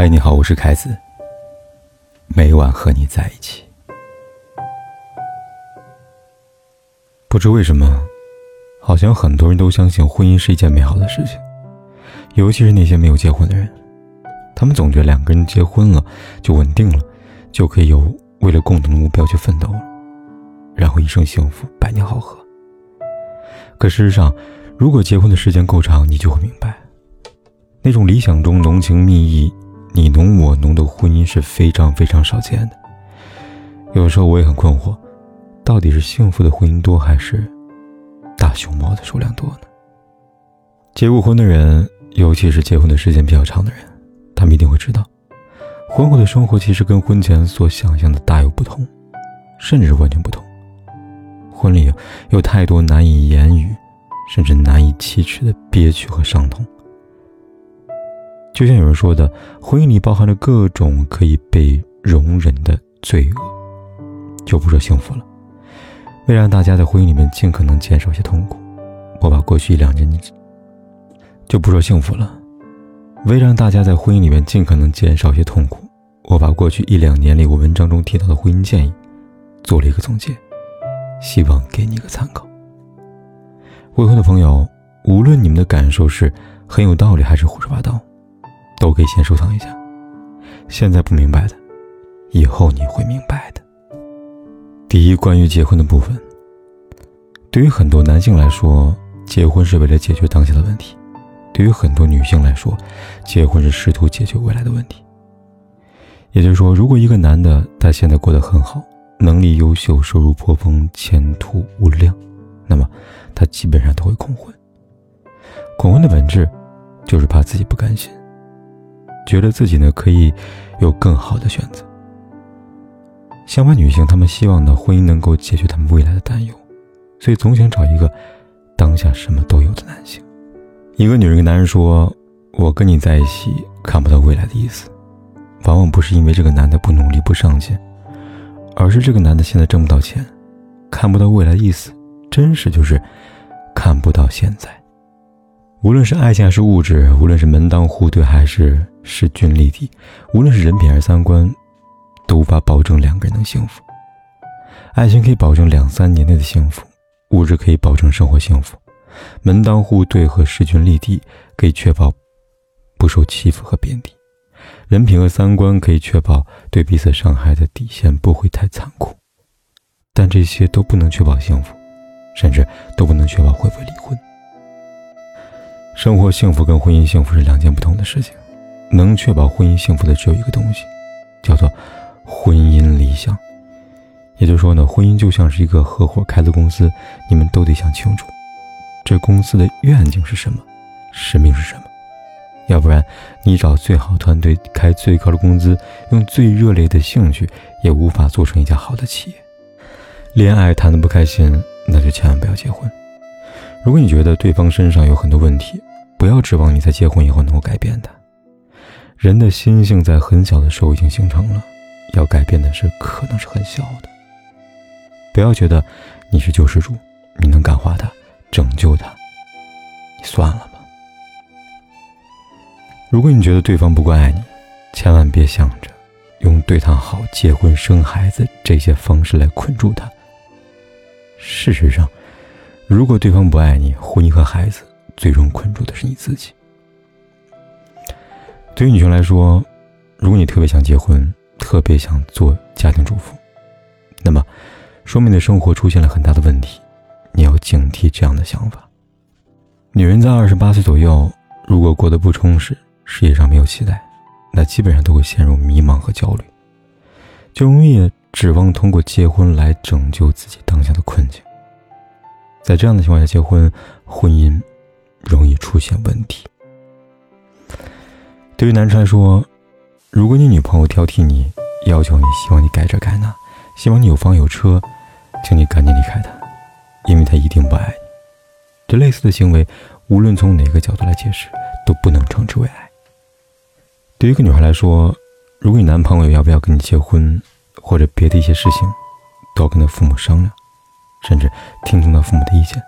嗨，你好，我是凯子。每晚和你在一起。不知为什么，好像很多人都相信婚姻是一件美好的事情，尤其是那些没有结婚的人，他们总觉得两个人结婚了就稳定了，就可以有为了共同的目标去奋斗了，然后一生幸福，百年好合。可事实上，如果结婚的时间够长，你就会明白，那种理想中浓情蜜意、你侬我侬的婚姻是非常非常少见的。有时候我也很困惑。到底是幸福的婚姻多，还是大熊猫的数量多呢？结过婚的人，尤其是结婚的时间比较长的人，他们一定会知道，婚后的生活其实跟婚前所想象的大有不同，甚至是完全不同。婚礼有太多难以言语，甚至难以启齿的憋屈和伤痛。就像有人说的，婚姻里包含着各种可以被容忍的罪恶，就不说幸福了。为让大家在婚姻里面尽可能减少些痛苦，我把过去一两年就不说幸福了。为让大家在婚姻里面尽可能减少些痛苦，我把过去一两年里我文章中提到的婚姻建议做了一个总结，希望给你一个参考。未婚的朋友，无论你们的感受是很有道理还是胡说八道，都可以先收藏一下。现在不明白的，以后你会明白的。第一，关于结婚的部分，对于很多男性来说，结婚是为了解决当下的问题；对于很多女性来说，结婚是试图解决未来的问题。也就是说，如果一个男的他现在过得很好，能力优秀，收入颇丰，前途无量，那么他基本上都会恐婚。恐婚的本质就是怕自己不甘心，觉得自己呢可以有更好的选择。相反，女性她们希望呢，婚姻能够解决她们未来的担忧，所以总想找一个当下什么都有的男性。一个女人跟男人说：“我跟你在一起看不到未来的意思，往往不是因为这个男的不努力不上进，而是这个男的现在挣不到钱，看不到未来的意思，真实就是看不到现在。无论是爱情还是物质，无论是门当户对还是势均力敌，无论是人品还是三观。”都无法保证两个人能幸福。爱情可以保证两三年内的幸福，物质可以保证生活幸福，门当户对和势均力敌可以确保不受欺负和贬低，人品和三观可以确保对彼此伤害的底线不会太残酷。但这些都不能确保幸福，甚至都不能确保会不会离婚。生活幸福跟婚姻幸福是两件不同的事情。能确保婚姻幸福的只有一个东西，叫做。婚姻理想，也就是说呢，婚姻就像是一个合伙开的公司，你们都得想清楚，这公司的愿景是什么，使命是什么。要不然，你找最好团队，开最高的工资，用最热烈的兴趣，也无法做成一家好的企业。恋爱谈得不开心，那就千万不要结婚。如果你觉得对方身上有很多问题，不要指望你在结婚以后能够改变他。人的心性在很小的时候已经形成了。要改变的是，可能是很小的。不要觉得你是救世主，你能感化他、拯救他，你算了吧。如果你觉得对方不够爱你，千万别想着用对他好、结婚、生孩子这些方式来困住他。事实上，如果对方不爱你，婚姻和孩子最终困住的是你自己。对于女生来说，如果你特别想结婚，特别想做家庭主妇，那么，说明你的生活出现了很大的问题，你要警惕这样的想法。女人在二十八岁左右，如果过得不充实，事业上没有期待，那基本上都会陷入迷茫和焦虑，就容易指望通过结婚来拯救自己当下的困境。在这样的情况下结婚，婚姻容易出现问题。对于男生来说，如果你女朋友挑剔你，要求你，希望你改这改那，希望你有房有车，请你赶紧离开她，因为她一定不爱你。这类似的行为，无论从哪个角度来解释，都不能称之为爱。对于一个女孩来说，如果你男朋友要不要跟你结婚，或者别的一些事情，都要跟他父母商量，甚至听从他父母的意见，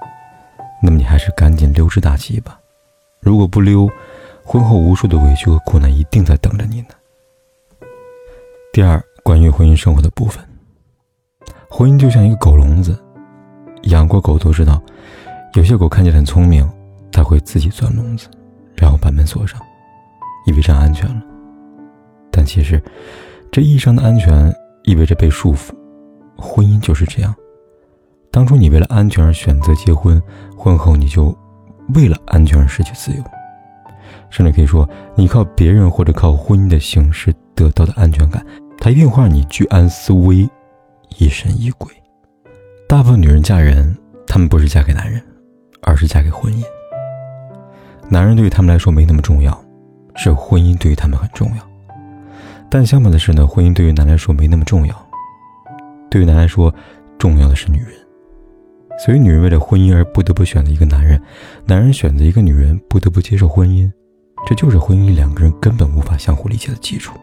那么你还是赶紧溜之大吉吧。如果不溜，婚后无数的委屈和苦难一定在等着你呢。第二，关于婚姻生活的部分，婚姻就像一个狗笼子，养过狗都知道，有些狗看起来很聪明，它会自己钻笼子，然后把门锁上，以为这样安全了。但其实，这意义上的安全意味着被束缚。婚姻就是这样，当初你为了安全而选择结婚，婚后你就为了安全而失去自由。甚至可以说，你靠别人或者靠婚姻的形式得到的安全感，它一定会让你居安思危，疑神疑鬼。大部分女人嫁人，她们不是嫁给男人，而是嫁给婚姻。男人对于他们来说没那么重要，是婚姻对于他们很重要。但相反的是呢，婚姻对于男来说没那么重要，对于男来说，重要的是女人。所以，女人为了婚姻而不得不选择一个男人，男人选择一个女人不得不接受婚姻。这就是婚姻两个人根本无法相互理解的基础。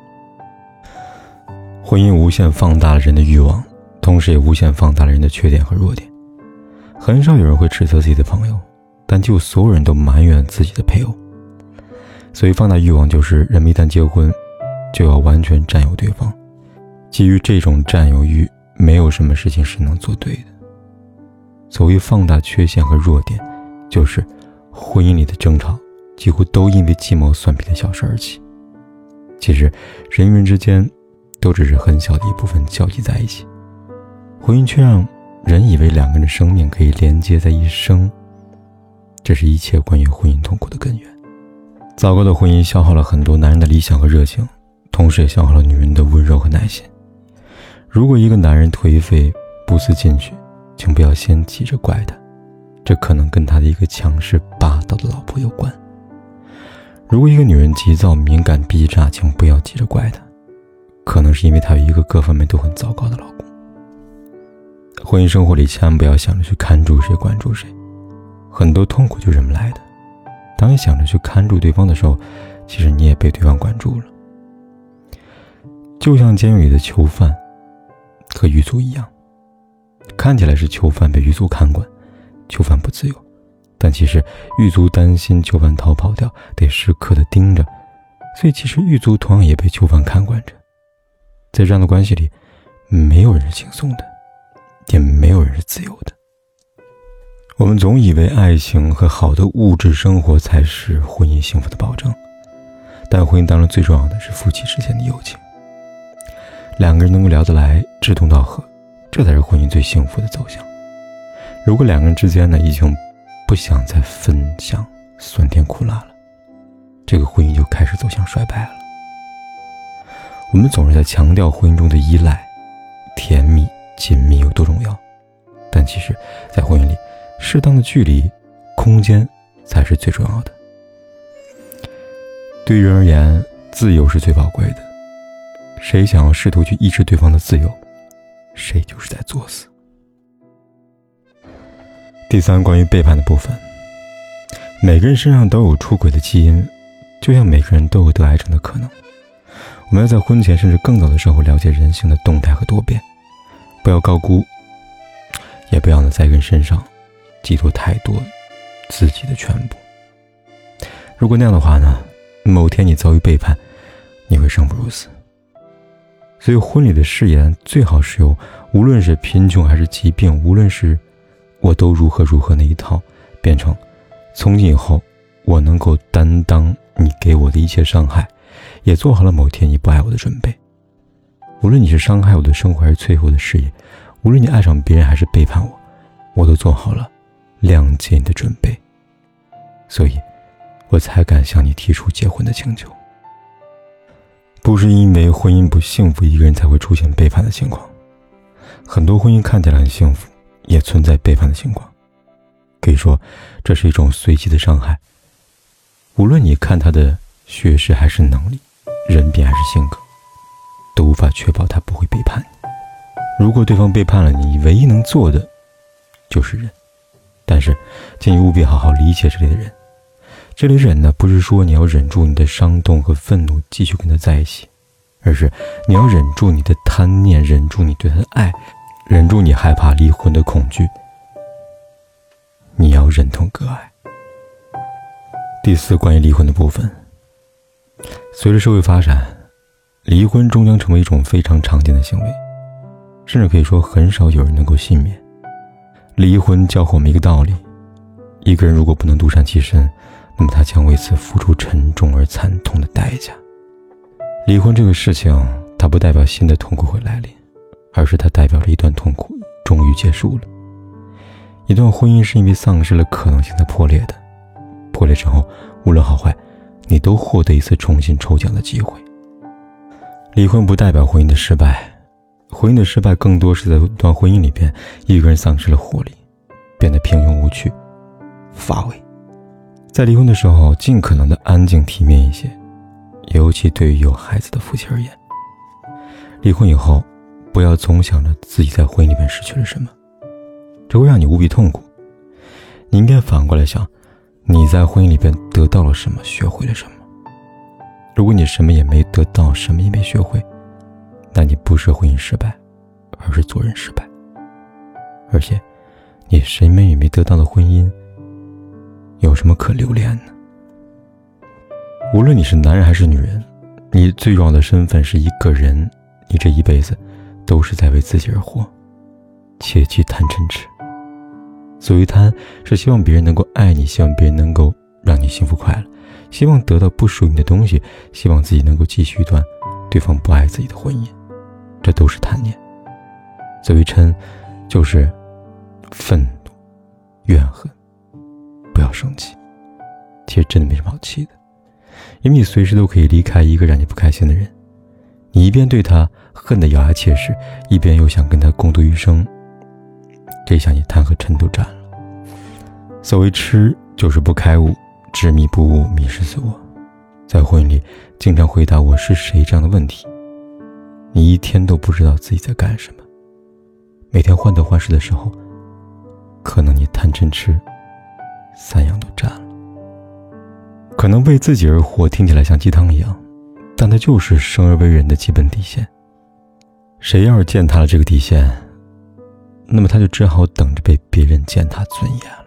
婚姻无限放大了人的欲望，同时也无限放大了人的缺点和弱点。很少有人会指责自己的朋友，但几乎所有人都埋怨自己的配偶。所以，放大欲望就是人们一旦结婚，就要完全占有对方。基于这种占有欲，没有什么事情是能做对的。所谓放大缺陷和弱点，就是婚姻里的争吵。几乎都因为鸡毛蒜皮的小事而起。其实，人与人之间，都只是很小的一部分交集在一起，婚姻却让人以为两个人的生命可以连接在一生。这是一切关于婚姻痛苦的根源。糟糕的婚姻消耗了很多男人的理想和热情，同时也消耗了女人的温柔和耐心。如果一个男人颓废、不思进取，请不要先急着怪他，这可能跟他的一个强势霸道的老婆有关。如果一个女人急躁、敏感、逼炸，请不要急着怪她，可能是因为她有一个各方面都很糟糕的老公。婚姻生活里，千万不要想着去看住谁、管住谁，很多痛苦就这么来的。当你想着去看住对方的时候，其实你也被对方管住了。就像监狱里的囚犯和狱卒一样，看起来是囚犯被狱卒看管，囚犯不自由。但其实狱卒担心囚犯逃跑掉，得时刻的盯着，所以其实狱卒同样也被囚犯看管着。在这样的关系里，没有人是轻松的，也没有人是自由的。我们总以为爱情和好的物质生活才是婚姻幸福的保证，但婚姻当中最重要的是夫妻之间的友情。两个人能够聊得来，志同道合，这才是婚姻最幸福的走向。如果两个人之间呢，已经不想再分享酸甜苦辣了，这个婚姻就开始走向衰败了。我们总是在强调婚姻中的依赖、甜蜜、紧密有多重要，但其实，在婚姻里，适当的距离、空间才是最重要的。对于人而言，自由是最宝贵的。谁想要试图去抑制对方的自由，谁就是在作死。第三，关于背叛的部分。每个人身上都有出轨的基因，就像每个人都有得癌症的可能。我们要在婚前甚至更早的时候了解人性的动态和多变，不要高估，也不要呢在人身上寄托太多自己的全部。如果那样的话呢，某天你遭遇背叛，你会生不如死。所以，婚礼的誓言最好是由无论是贫穷还是疾病，无论是。我都如何如何那一套，变成从今以后，我能够担当你给我的一切伤害，也做好了某天你不爱我的准备。无论你是伤害我的生活还是摧毁我的事业，无论你爱上别人还是背叛我，我都做好了谅解你的准备。所以，我才敢向你提出结婚的请求。不是因为婚姻不幸福，一个人才会出现背叛的情况。很多婚姻看起来很幸福。也存在背叛的情况，可以说这是一种随机的伤害。无论你看他的学识还是能力，人品还是性格，都无法确保他不会背叛你。如果对方背叛了你，唯一能做的就是忍。但是，请你务必好好理解这里的人。这里忍呢，不是说你要忍住你的伤痛和愤怒，继续跟他在一起，而是你要忍住你的贪念，忍住你对他的爱。忍住你害怕离婚的恐惧，你要忍痛割爱。第四，关于离婚的部分，随着社会发展，离婚终将成为一种非常常见的行为，甚至可以说很少有人能够幸免。离婚教会我们一个道理：一个人如果不能独善其身，那么他将为此付出沉重而惨痛的代价。离婚这个事情，它不代表新的痛苦会来临，而是它代表了一段痛苦终于结束了。一段婚姻是因为丧失了可能性才破裂的，破裂之后，无论好坏，你都获得一次重新抽奖的机会。离婚不代表婚姻的失败，婚姻的失败更多是在一段婚姻里边，一个人丧失了活力，变得平庸无趣、乏味。在离婚的时候，尽可能的安静体面一些。尤其对于有孩子的夫妻而言，离婚以后，不要总想着自己在婚姻里面失去了什么，这会让你无比痛苦。你应该反过来想，你在婚姻里边得到了什么，学会了什么。如果你什么也没得到，什么也没学会，那你不是婚姻失败，而是做人失败。而且，你什么也没得到的婚姻，有什么可留恋呢？无论你是男人还是女人，你最重要的身份是一个人。你这一辈子都是在为自己而活，切忌贪嗔痴。所谓贪，是希望别人能够爱你，希望别人能够让你幸福快乐，希望得到不属于你的东西，希望自己能够继续一段对方不爱自己的婚姻，这都是贪念。所谓嗔，就是愤怒、怨恨。不要生气，其实真的没什么好气的。因为你随时都可以离开一个让你不开心的人，你一边对他恨得咬牙切齿，一边又想跟他共度余生，这下你贪和嗔都占了。所谓痴，就是不开悟，执迷不悟，迷失自我。在婚姻里，经常回答“我是谁”这样的问题，你一天都不知道自己在干什么。每天患得患失的时候，可能你贪嗔痴三样都占了。可能为自己而活听起来像鸡汤一样，但它就是生而为人的基本底线。谁要是践踏了这个底线，那么他就只好等着被别人践踏尊严了。